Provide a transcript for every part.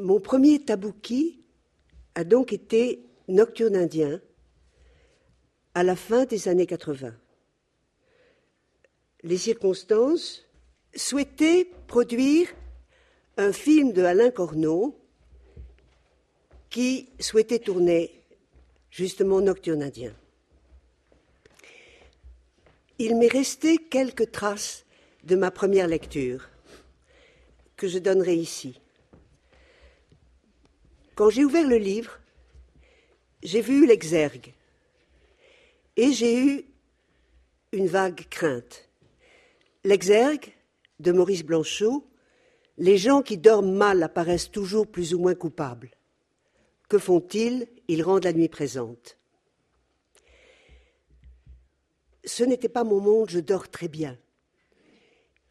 Mon premier tabouki a donc été Nocturne indien à la fin des années 80. Les circonstances souhaitaient produire un film de Alain Corneau qui souhaitait tourner justement Nocturne indien. Il m'est resté quelques traces de ma première lecture que je donnerai ici. Quand j'ai ouvert le livre, j'ai vu l'exergue et j'ai eu une vague crainte. L'exergue de Maurice Blanchot, les gens qui dorment mal apparaissent toujours plus ou moins coupables. Que font-ils? Ils rendent la nuit présente. Ce n'était pas mon monde, je dors très bien.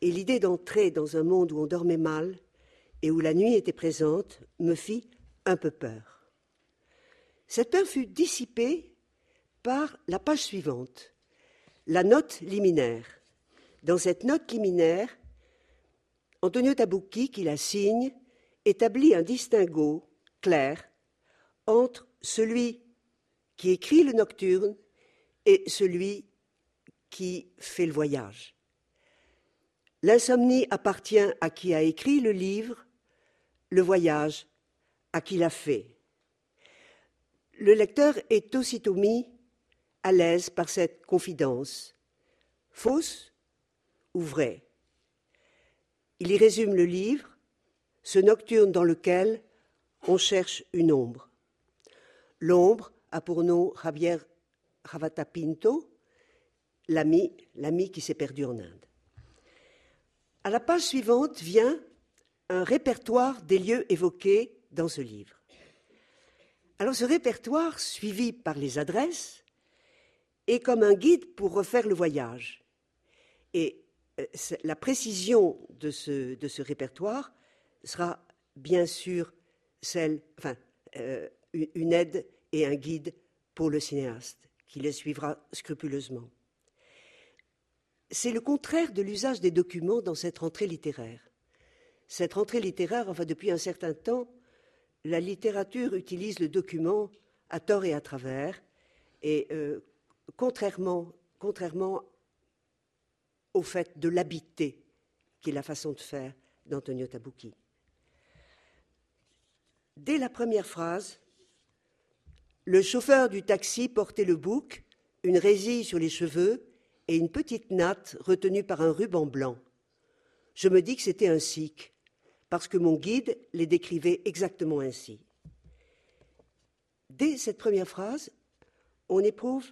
Et l'idée d'entrer dans un monde où on dormait mal et où la nuit était présente me fit un peu peur. Cette peur fut dissipée par la page suivante, la note liminaire. Dans cette note liminaire, Antonio Tabucchi, qui la signe, établit un distinguo clair entre celui qui écrit le nocturne et celui qui fait le voyage. L'insomnie appartient à qui a écrit le livre, le voyage à qui l'a fait. Le lecteur est aussitôt mis à l'aise par cette confidence, fausse ou vraie? Il y résume le livre, ce nocturne dans lequel on cherche une ombre. L'ombre a pour nom Javier Ravatapinto, l'ami, l'ami qui s'est perdu en Inde. À la page suivante vient un répertoire des lieux évoqués dans ce livre. Alors ce répertoire, suivi par les adresses, est comme un guide pour refaire le voyage. Et euh, la précision de ce, de ce répertoire sera bien sûr celle, enfin, euh, une aide et un guide pour le cinéaste, qui les suivra scrupuleusement. C'est le contraire de l'usage des documents dans cette rentrée littéraire. Cette rentrée littéraire, enfin depuis un certain temps, la littérature utilise le document à tort et à travers, et euh, contrairement, contrairement au fait de l'habiter, qui est la façon de faire d'Antonio Tabucchi. Dès la première phrase, le chauffeur du taxi portait le bouc, une résille sur les cheveux et une petite natte retenue par un ruban blanc. Je me dis que c'était un sikh, parce que mon guide les décrivait exactement ainsi. Dès cette première phrase, on éprouve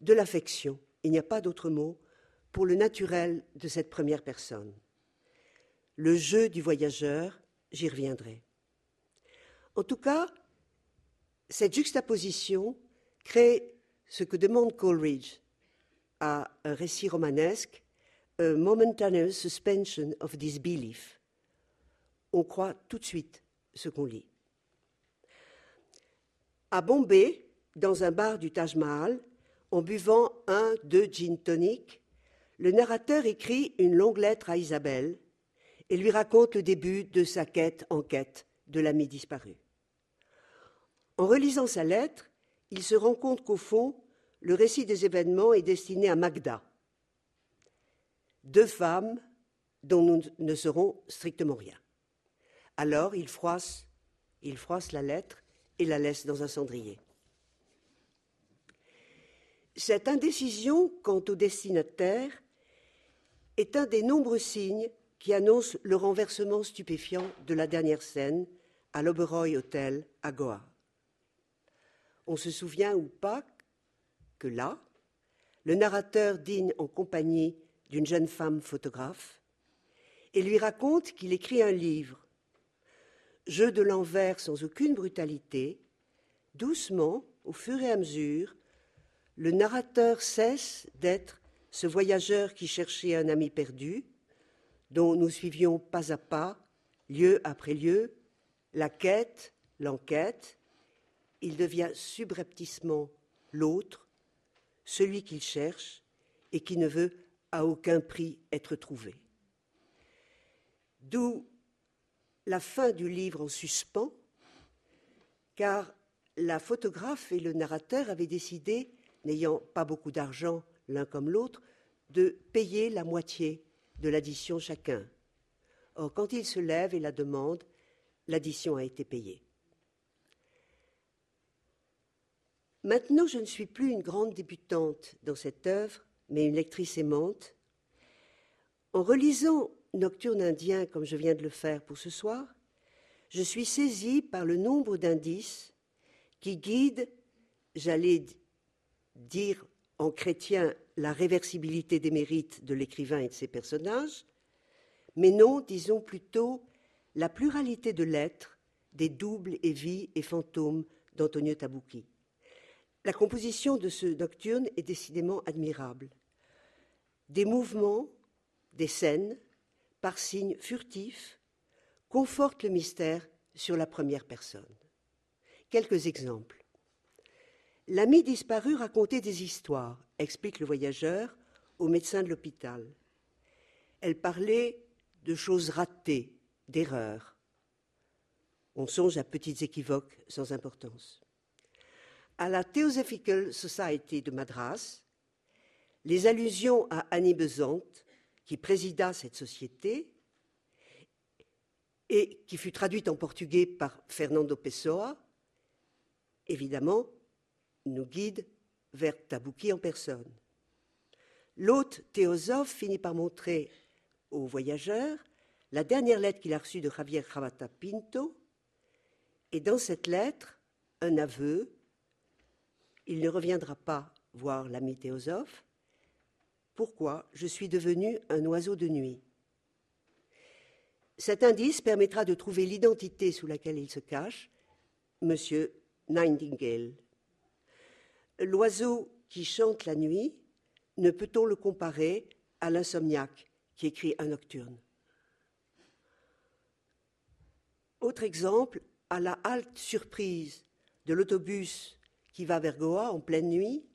de l'affection, il n'y a pas d'autre mot, pour le naturel de cette première personne. Le jeu du voyageur, j'y reviendrai. En tout cas, cette juxtaposition crée ce que demande Coleridge à un récit romanesque a momentary suspension of disbelief. On croit tout de suite ce qu'on lit. À Bombay, dans un bar du Taj Mahal, en buvant un, deux gin tonic, le narrateur écrit une longue lettre à Isabelle et lui raconte le début de sa quête en quête de l'ami disparu. En relisant sa lettre, il se rend compte qu'au fond, le récit des événements est destiné à Magda, deux femmes dont nous ne saurons strictement rien. Alors il froisse, il froisse la lettre et la laisse dans un cendrier. Cette indécision quant au destinataire est un des nombreux signes qui annoncent le renversement stupéfiant de la dernière scène à l'Oberoi Hotel à Goa. On se souvient ou pas que là, le narrateur dîne en compagnie d'une jeune femme photographe et lui raconte qu'il écrit un livre. Jeu de l'envers sans aucune brutalité, doucement, au fur et à mesure, le narrateur cesse d'être ce voyageur qui cherchait un ami perdu, dont nous suivions pas à pas, lieu après lieu, la quête, l'enquête. Il devient subrepticement l'autre, celui qu'il cherche et qui ne veut à aucun prix être trouvé. D'où la fin du livre en suspens, car la photographe et le narrateur avaient décidé, n'ayant pas beaucoup d'argent l'un comme l'autre, de payer la moitié de l'addition chacun. Or, quand il se lève et la demande, l'addition a été payée. Maintenant, je ne suis plus une grande débutante dans cette œuvre, mais une lectrice aimante. En relisant Nocturne indien comme je viens de le faire pour ce soir, je suis saisie par le nombre d'indices qui guident, j'allais dire en chrétien, la réversibilité des mérites de l'écrivain et de ses personnages, mais non, disons plutôt, la pluralité de l'être, des doubles et vies et fantômes d'Antonio Tabucchi. La composition de ce nocturne est décidément admirable. Des mouvements, des scènes, par signes furtifs, confortent le mystère sur la première personne. Quelques exemples. L'ami disparu racontait des histoires, explique le voyageur au médecin de l'hôpital. Elle parlait de choses ratées, d'erreurs. On songe à petites équivoques sans importance. À la Theosophical Society de Madras, les allusions à Annie Besant, qui présida cette société et qui fut traduite en portugais par Fernando Pessoa, évidemment, nous guident vers Tabuki en personne. L'hôte théosophe finit par montrer aux voyageurs la dernière lettre qu'il a reçue de Javier Javata Pinto, et dans cette lettre, un aveu, il ne reviendra pas voir l'ami théosophe, pourquoi je suis devenu un oiseau de nuit? Cet indice permettra de trouver l'identité sous laquelle il se cache, Monsieur Nightingale. L'oiseau qui chante la nuit, ne peut-on le comparer à l'insomniaque qui écrit un nocturne? Autre exemple, à la halte surprise de l'autobus qui va vers Goa en pleine nuit,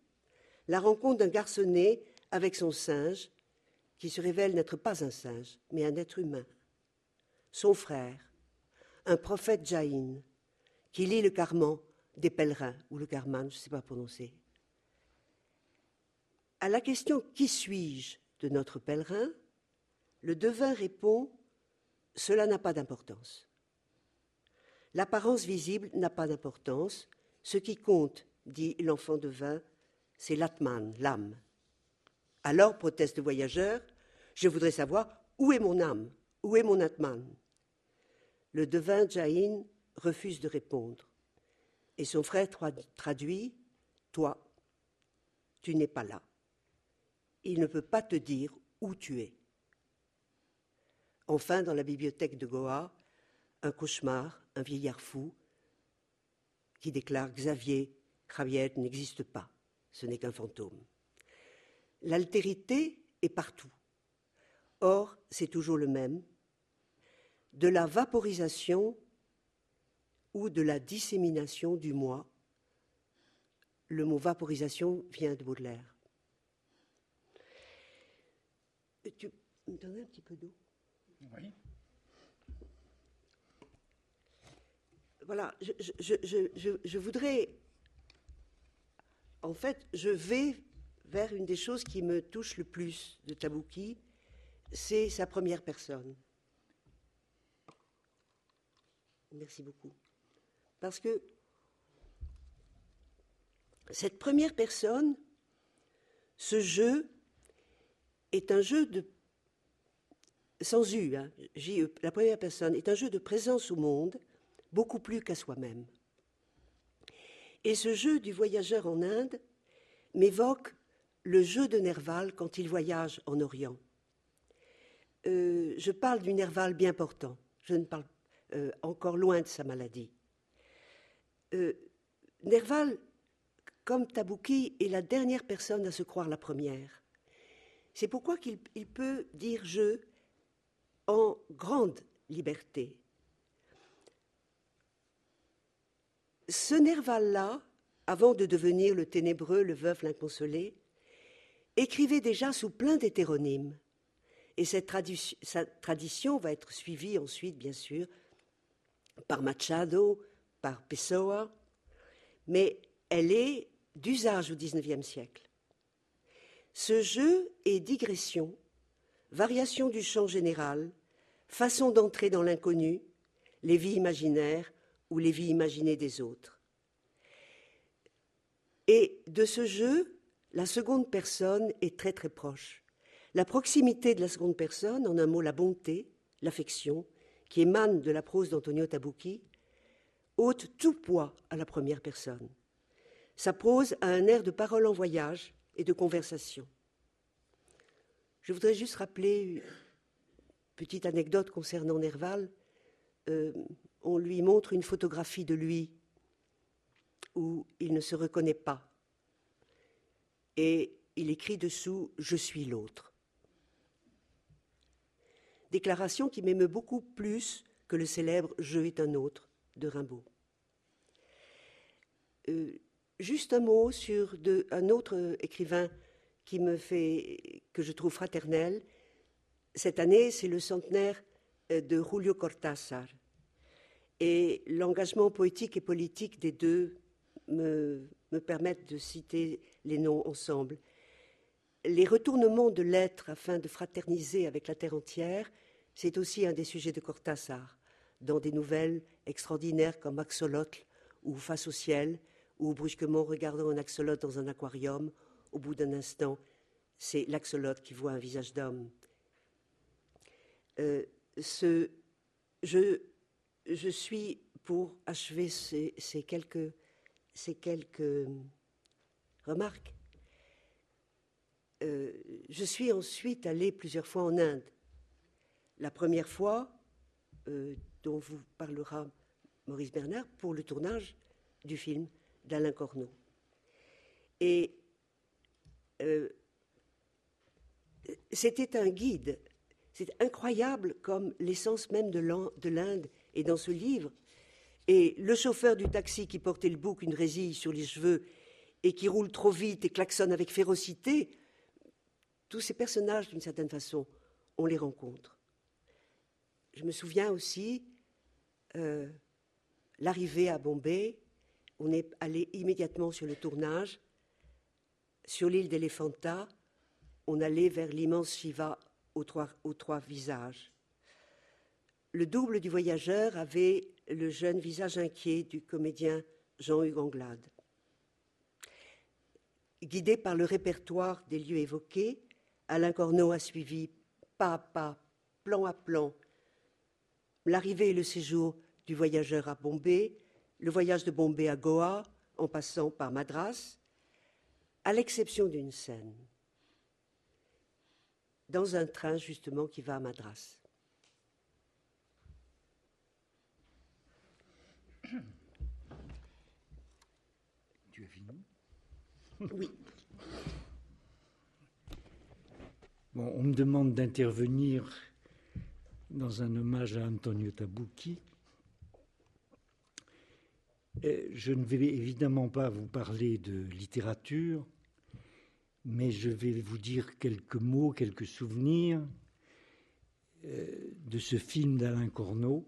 la rencontre d'un garçonnet avec son singe, qui se révèle n'être pas un singe, mais un être humain. Son frère, un prophète Jaïn, qui lit le carman des pèlerins, ou le carman, je ne sais pas prononcer. À la question Qui suis-je? de notre pèlerin, le devin répond Cela n'a pas d'importance. L'apparence visible n'a pas d'importance. Ce qui compte, dit l'enfant devin, c'est l'atman, l'âme. Alors, proteste le voyageur, je voudrais savoir où est mon âme, où est mon atman. Le devin Jain refuse de répondre. Et son frère traduit Toi, tu n'es pas là. Il ne peut pas te dire où tu es. Enfin, dans la bibliothèque de Goa, un cauchemar, un vieillard fou, qui déclare Xavier, Javier n'existe pas, ce n'est qu'un fantôme. L'altérité est partout. Or, c'est toujours le même. De la vaporisation ou de la dissémination du moi. Le mot vaporisation vient de Baudelaire. Tu me donnes un petit peu d'eau? Oui. Voilà, je, voudrais. En fait, je vais vers une des choses qui me touche le plus de Tabouki, c'est sa première personne. Merci beaucoup. Parce que cette première personne, ce jeu, est un jeu de sans U, hein, la première personne est un jeu de présence au monde, beaucoup plus qu'à soi-même. Et ce jeu du voyageur en Inde m'évoque le jeu de Nerval quand il voyage en Orient. Euh, je parle du Nerval bien portant, je ne parle euh, encore loin de sa maladie. Euh, Nerval, comme Tabouki, est la dernière personne à se croire la première. C'est pourquoi qu'il peut dire je en grande liberté. Ce Nerval-là, avant de devenir le ténébreux, le veuf, l'inconsolé, écrivait déjà sous plein d'hétéronymes. Et cette tradition va être suivie ensuite, bien sûr, par Machado, par Pessoa, mais elle est d'usage au XIXe siècle. Ce jeu est digression, variation du champ général, façon d'entrer dans l'inconnu, les vies imaginaires ou les vies imaginées des autres. Et de ce jeu, la seconde personne est très très proche. La proximité de la seconde personne, en un mot la bonté, l'affection, qui émane de la prose d'Antonio Tabucchi, ôte tout poids à la première personne. Sa prose a un air de parole en voyage et de conversation. Je voudrais juste rappeler une petite anecdote concernant Nerval. Euh, on lui montre une photographie de lui où il ne se reconnaît pas. Et il écrit dessous Je suis l'autre. Déclaration qui m'émeut beaucoup plus que le célèbre Je est un autre de Rimbaud. Euh, juste un mot sur un autre écrivain qui me fait, que je trouve fraternel. Cette année, c'est le centenaire euh, de Julio Cortázar. Et l'engagement poétique et politique des deux me, me permettent de citer les noms ensemble. Les retournements de l'être afin de fraterniser avec la terre entière, c'est aussi un des sujets de Cortázar, dans des nouvelles extraordinaires comme Axolotl ou Face au ciel, ou brusquement regardant un axolote dans un aquarium, au bout d'un instant, c'est l'axolote qui voit un visage d'homme. Euh, je, je suis, pour achever ces, quelques, ces quelques remarques, euh, je suis ensuite allé plusieurs fois en Inde. La première fois, euh, dont vous parlera Maurice Bernard, pour le tournage du film d'Alain Corneau. Et euh, c'était un guide. C'est incroyable comme l'essence même de l'Inde est dans ce livre. Et le chauffeur du taxi qui portait le bouc, une résille sur les cheveux, et qui roule trop vite et klaxonne avec férocité, tous ces personnages, d'une certaine façon, on les rencontre. Je me souviens aussi euh, l'arrivée à Bombay. On est allé immédiatement sur le tournage. Sur l'île d'Elephanta, on allait vers l'immense Shiva aux trois, visages. Le double du voyageur avait le jeune visage inquiet du comédien Jean-Hugues Anglade. Guidé par le répertoire des lieux évoqués, Alain Corneau a suivi pas à pas, plan à plan, l'arrivée et le séjour du voyageur à Bombay, le voyage de Bombay à Goa, en passant par Madras, à l'exception d'une scène, dans un train justement qui va à Madras. Tu as fini? Oui. Bon, on me demande d'intervenir dans un hommage à Antonio Tabucchi. je ne vais évidemment pas vous parler de littérature, mais je vais vous dire quelques mots, quelques souvenirs euh, de ce film d'Alain Corneau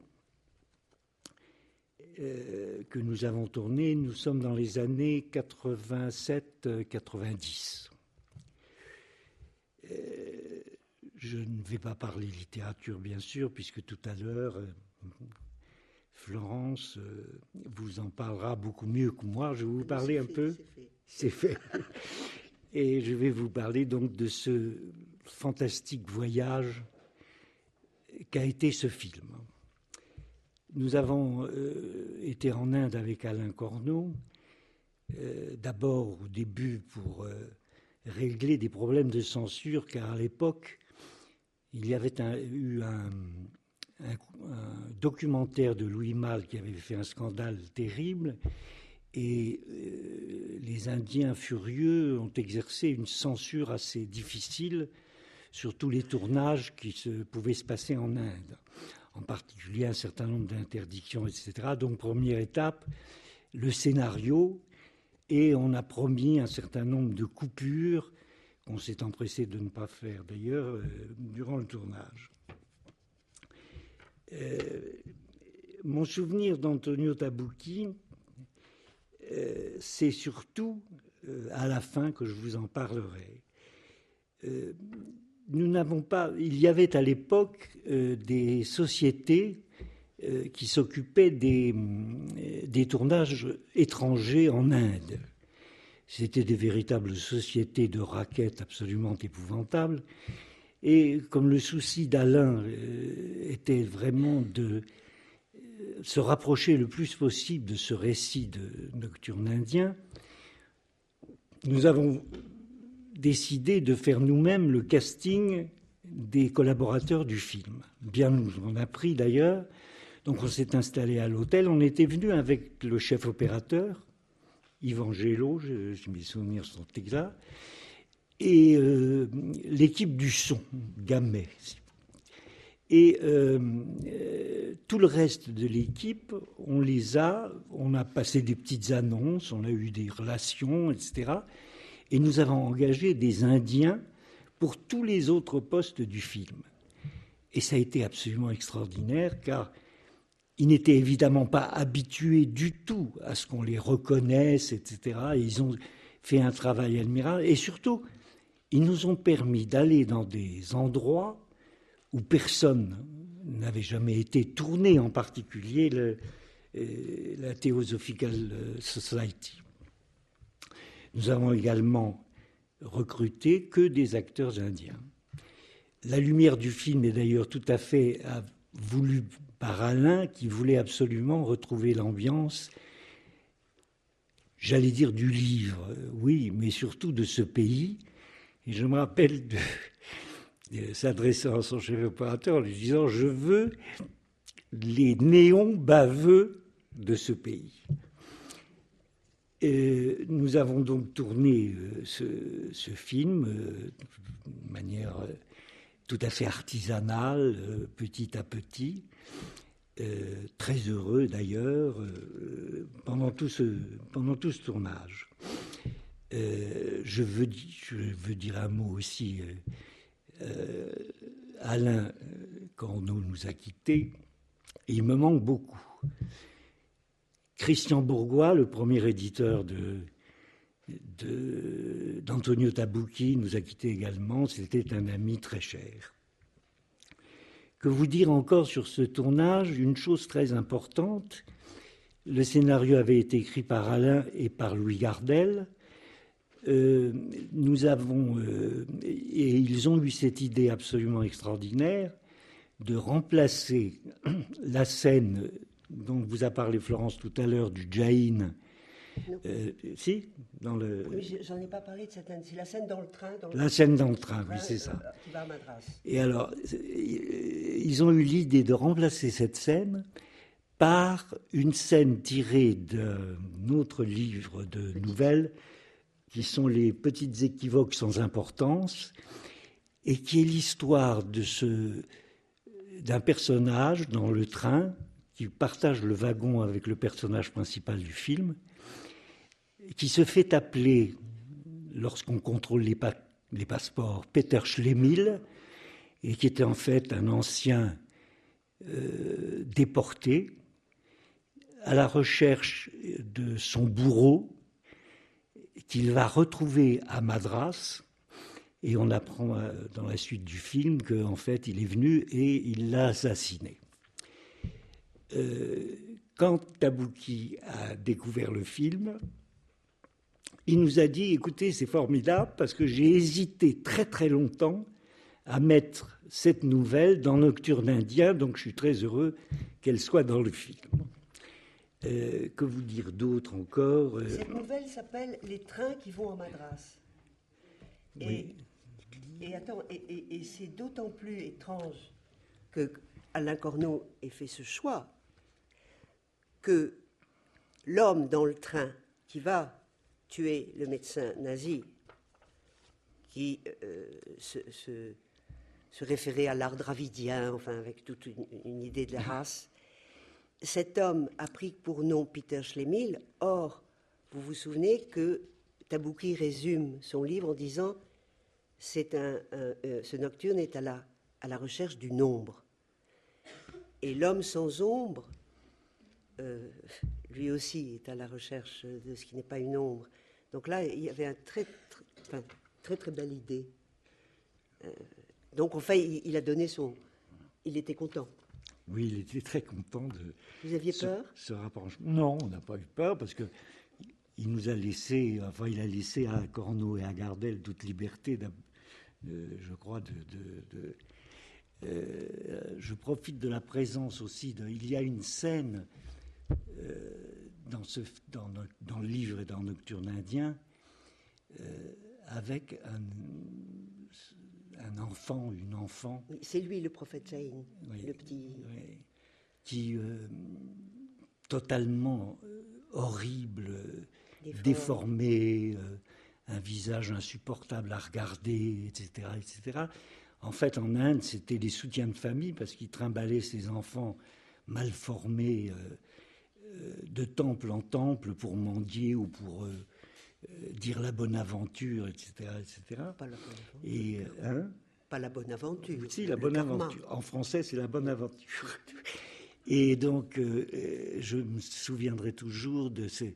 euh, que nous avons tourné. Nous sommes dans les années 87-90. Je ne vais pas parler littérature, bien sûr, puisque tout à l'heure, euh, Florence euh, vous en parlera beaucoup mieux que moi. Je vais vous parler un peu. C'est fait. Et je vais vous parler donc de ce fantastique voyage qu'a été ce film. Nous avons euh, été en Inde avec Alain Corneau, d'abord au début pour régler des problèmes de censure, car à l'époque, il y avait eu un, documentaire de Louis Malle qui avait fait un scandale terrible. Et euh, les Indiens furieux ont exercé une censure assez difficile sur tous les tournages qui se, pouvaient se passer en Inde, en particulier un certain nombre d'interdictions, etc. Donc première étape, le scénario, et on a promis un certain nombre de coupures qu'on s'est empressé de ne pas faire d'ailleurs euh, durant le tournage. Euh, mon souvenir d'Antonio Tabucchi, c'est surtout à la fin que je vous en parlerai. nous n'avons pas. Il y avait à l'époque des sociétés qui s'occupaient des, des tournages étrangers en Inde. C'était des véritables sociétés de raquettes absolument épouvantables. Et comme le souci d'Alain euh, était vraiment de euh, se rapprocher le plus possible de ce récit de nocturne indien, nous avons décidé de faire nous-mêmes le casting des collaborateurs du film. Bien nous en a pris d'ailleurs. Donc on s'est installé à l'hôtel. On était venu avec le chef opérateur, Yvan Gélo, je, mes souvenirs sont exacts, et euh, l'équipe du son, Gamet. Et euh, euh, tout le reste de l'équipe, on les a, on a passé des petites annonces, on a eu des relations, etc. Et nous avons engagé des Indiens pour tous les autres postes du film. Et ça a été absolument extraordinaire car ils n'étaient évidemment pas habitués du tout à ce qu'on les reconnaisse, etc. ils ont fait un travail admirable. Et surtout, ils nous ont permis d'aller dans des endroits où personne n'avait jamais été tourné, en particulier euh, la Theosophical Society. Nous avons également recruté que des acteurs indiens. La lumière du film est d'ailleurs tout à fait voulue par Alain qui voulait absolument retrouver l'ambiance, j'allais dire du livre, oui, mais surtout de ce pays. Et je me rappelle de, s'adressant à son chef opérateur en lui disant Je veux les néons baveux de ce pays. nous avons donc tourné euh, ce, film euh, de manière euh, tout à fait artisanale, petit à petit. Euh, très heureux d'ailleurs euh, pendant, tout ce, tournage. Euh, je, veux, dire un mot aussi. Alain, quand on nous a quittés, il me manque beaucoup. Christian Bourgois, le premier éditeur de, d'Antonio Tabucchi, nous a quittés également. C'était un ami très cher. Que vous dire encore sur ce tournage? Une chose très importante. Le scénario avait été écrit par Alain et par Louis Gardel. Euh, nous avons, euh, et ils ont eu cette idée absolument extraordinaire de remplacer la scène dont vous a parlé Florence tout à l'heure du Jain euh, si, dans le. Oui, j'en ai pas parlé de cette scène. C'est la scène dans le train. la scène dans le train, oui, c'est ça. Qui va à Madras. Et alors, ils ont eu l'idée de remplacer cette scène par une scène tirée d'un autre livre de nouvelles, qui sont les petites équivoques sans importance, et qui est l'histoire d'un personnage dans le train qui partage le wagon avec le personnage principal du film qui se fait appeler, lorsqu'on contrôle les, les, passeports, Peter Schlemil, et qui était en fait un ancien euh, déporté, à la recherche de son bourreau, qu'il va retrouver à Madras, et on apprend euh, dans la suite du film qu'en fait il est venu et il l'a assassiné. Euh, quand Tabouki a découvert le film, il nous a dit, écoutez, c'est formidable parce que j'ai hésité très très longtemps à mettre cette nouvelle dans Nocturne indien, donc je suis très heureux qu'elle soit dans le film. Euh, que vous dire d'autre encore euh? Cette nouvelle s'appelle Les trains qui vont à Madras. Et, et, attends, et, c'est d'autant plus étrange que Alain Corneau ait fait ce choix que l'homme dans le train qui va tuer le médecin nazi qui euh, se, référait à l'art dravidien, enfin avec toute une, idée de la race. Cet homme a pris pour nom Peter Schlemil. Or, vous vous souvenez que Tabouki résume son livre en disant c'est un, euh, ce nocturne est à la, à la recherche du nombre. Et l'homme sans ombre euh, lui aussi est à la recherche de ce qui n'est pas une ombre. Donc là, il y avait un très, très, très, très belle idée. Euh, donc, en fait, il, a donné son. Il était content. Oui, il était très content de. Vous aviez peur? ce, rapprochement. Non, on n'a pas eu peur parce que il nous a laissé, enfin, il a laissé à Corneau et à Gardel toute liberté, je crois, de. Euh, je profite de la présence aussi de. Il y a une scène euh, dans, ce, dans, dans, le livre et dans Nocturne indien euh, avec un, un, enfant, une enfant. c'est lui le prophète Jain, le petit. qui totalement horrible, déformé, un visage insupportable à regarder, etc., etc. En fait, en Inde, c'était des soutiens de famille parce qu'ils trimballaient ces enfants mal formés euh, de temple en temple pour mendier ou pour euh, euh, dire la bonne aventure, etc. etc. Pas la bonne aventure. Et, hein Pas la bonne aventure. Si, la bonne aventure. En français, c'est la bonne aventure. Et donc, je me souviendrai toujours de ces.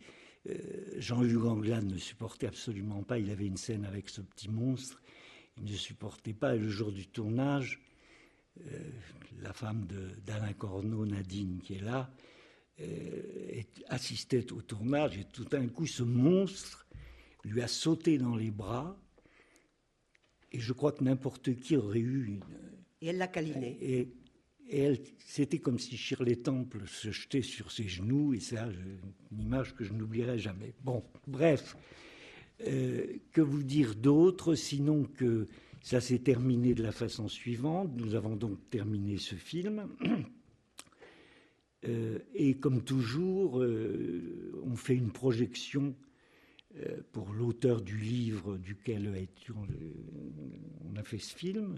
Jean-Hugues Anglade ne supportait absolument pas. Il avait une scène avec ce petit monstre. Il ne supportait pas. Et le jour du tournage, la femme d'Alain Corneau, Nadine, qui est là, euh, assistait au tournage et tout d'un coup ce monstre lui a sauté dans les bras et je crois que n'importe qui aurait eu une... Et elle l'a câliné. Et, elle, c'était comme si Shirley Temple se jetait sur ses genoux et c'est une image que je n'oublierai jamais. Bon, bref, euh, que vous dire d'autre? Sinon que ça s'est terminé de la façon suivante. Nous avons donc terminé ce film. Euh, et comme toujours, euh, on fait une projection pour l'auteur du livre duquel on a fait ce film.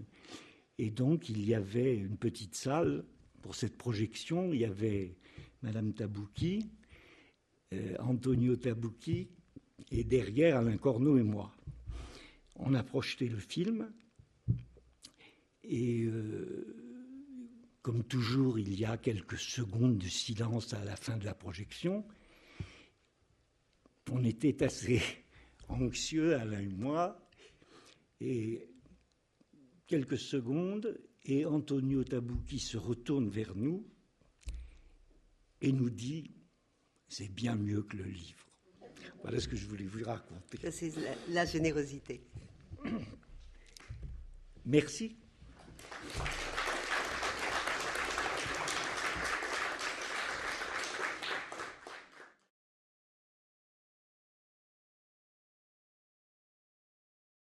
Et donc, il y avait une petite salle pour cette projection. Il y avait Madame Tabouki, Antonio Tabouki, et derrière Alain Corneau et moi. On a projeté le film. Et comme toujours, il y a quelques secondes de silence à la fin de la projection. On était assez anxieux, Alain et moi, et quelques secondes, et Antonio Tabouki se retourne vers nous et nous dit C'est bien mieux que le livre. Voilà ce que je voulais vous raconter. c'est la générosité. Merci.